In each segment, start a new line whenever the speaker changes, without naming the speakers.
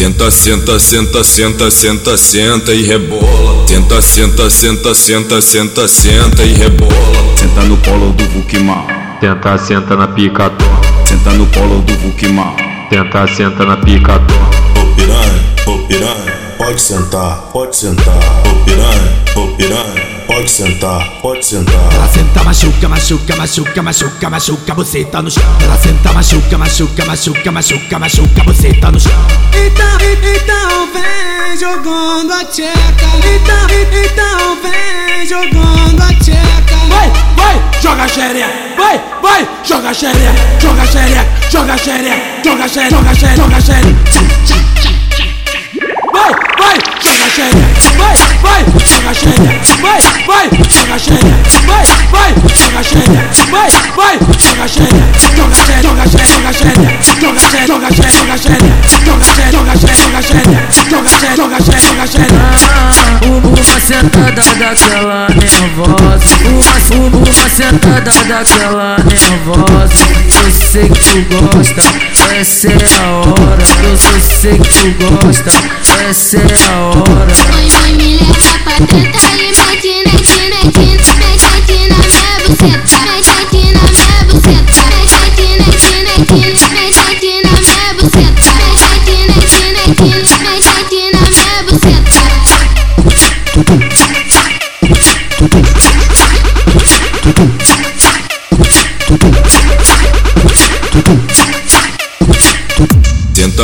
Senta, senta, senta, senta, senta, senta e rebola. Senta, senta, senta, senta, senta, senta e rebola.
Senta no colo do Vukimar.
Tenta, senta na picató.
Senta no colo do Vukimar.
Tenta, senta na picató.
Ô piranha, ô piranha, pode sentar, pode sentar. Ô piranha, ô piranha. Pode sentar, pode sentar.
Ela senta, machuca, machuca, machuca, machuca, machuca, você tá no chão. Ela senta, machuca, machuca, machuca, machuca, machuca, você tá no chão.
Então, então vem jogando a tcheca. Então, então vem jogando a tcheca.
Vai, vai, joga xereca. Vai, vai, joga xereca. Joga xereca, joga xereca, joga xereca, joga xereca, joga xereca. Vai, vai, joga xereca. Vai, vai, joga xereca. Vai, vai, joga xereca. Vai, vai, joga xereca. Vai, vai, joga xereca. Joga xereca, joga xereca, joga xereca. Joga xereca, joga xereca, joga xereca. Joga xereca, joga xereca, joga xereca. Joga xereca, joga xereca, joga xereca.
Uma sentada daquela nervosa Uma, uma sentada daquela nervosa Eu sei que tu gosta, essa é a hora Eu sei que tu gosta, essa é a hora
Mãe, mãe, me leva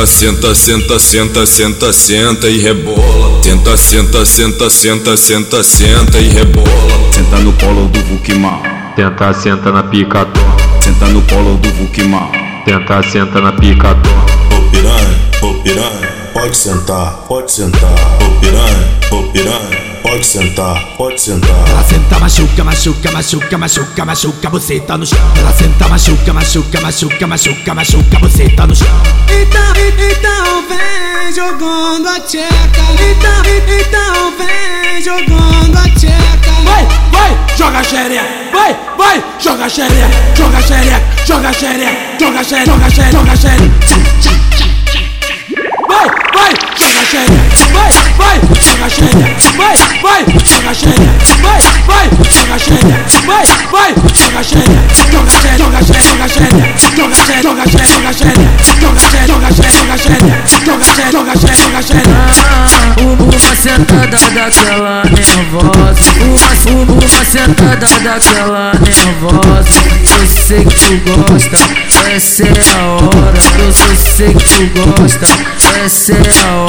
Senta, senta, senta, senta, senta, senta e rebola. Senta, senta, senta, senta, senta, senta e rebola.
Senta no colo do Vukimar.
Tenta, senta na picató.
Senta no colo do Vukimar.
Tenta, senta na picató.
Ô piranha, ô piranha, pode sentar, pode sentar. Ô piranha, ô piranha, pode sentar, pode sentar.
Ela senta, machuca, machuca, machuca, machuca, machuca, você tá no chão. Ela senta, machuca, machuca, machuca, machuca, machuca, você tá no chão.
Então, então vem jogando a tcheca. Então, então vem jogando a tcheca.
Vai, vai, joga xereca. Vai, vai, joga xereca. Joga xereca, joga xereca, joga xereca, joga xereca, joga xereca. Vai, vai, joga xereca. Vai, vai, joga xereca. Vai, vai, joga xereca. Vai, vai, joga xereca. Vai, vai, joga xereca. Joga xereca, joga xereca, joga xereca. Joga xereca, joga xereca, joga xereca. Joga xereca, joga xereca, joga xereca. Joga xereca, joga xereca, joga xereca.
Sentada daquela nervosa. Uma, uma sentada daquela nervosa. Eu sei que tu gosta, essa é a hora. Eu sei que tu gosta, essa é a hora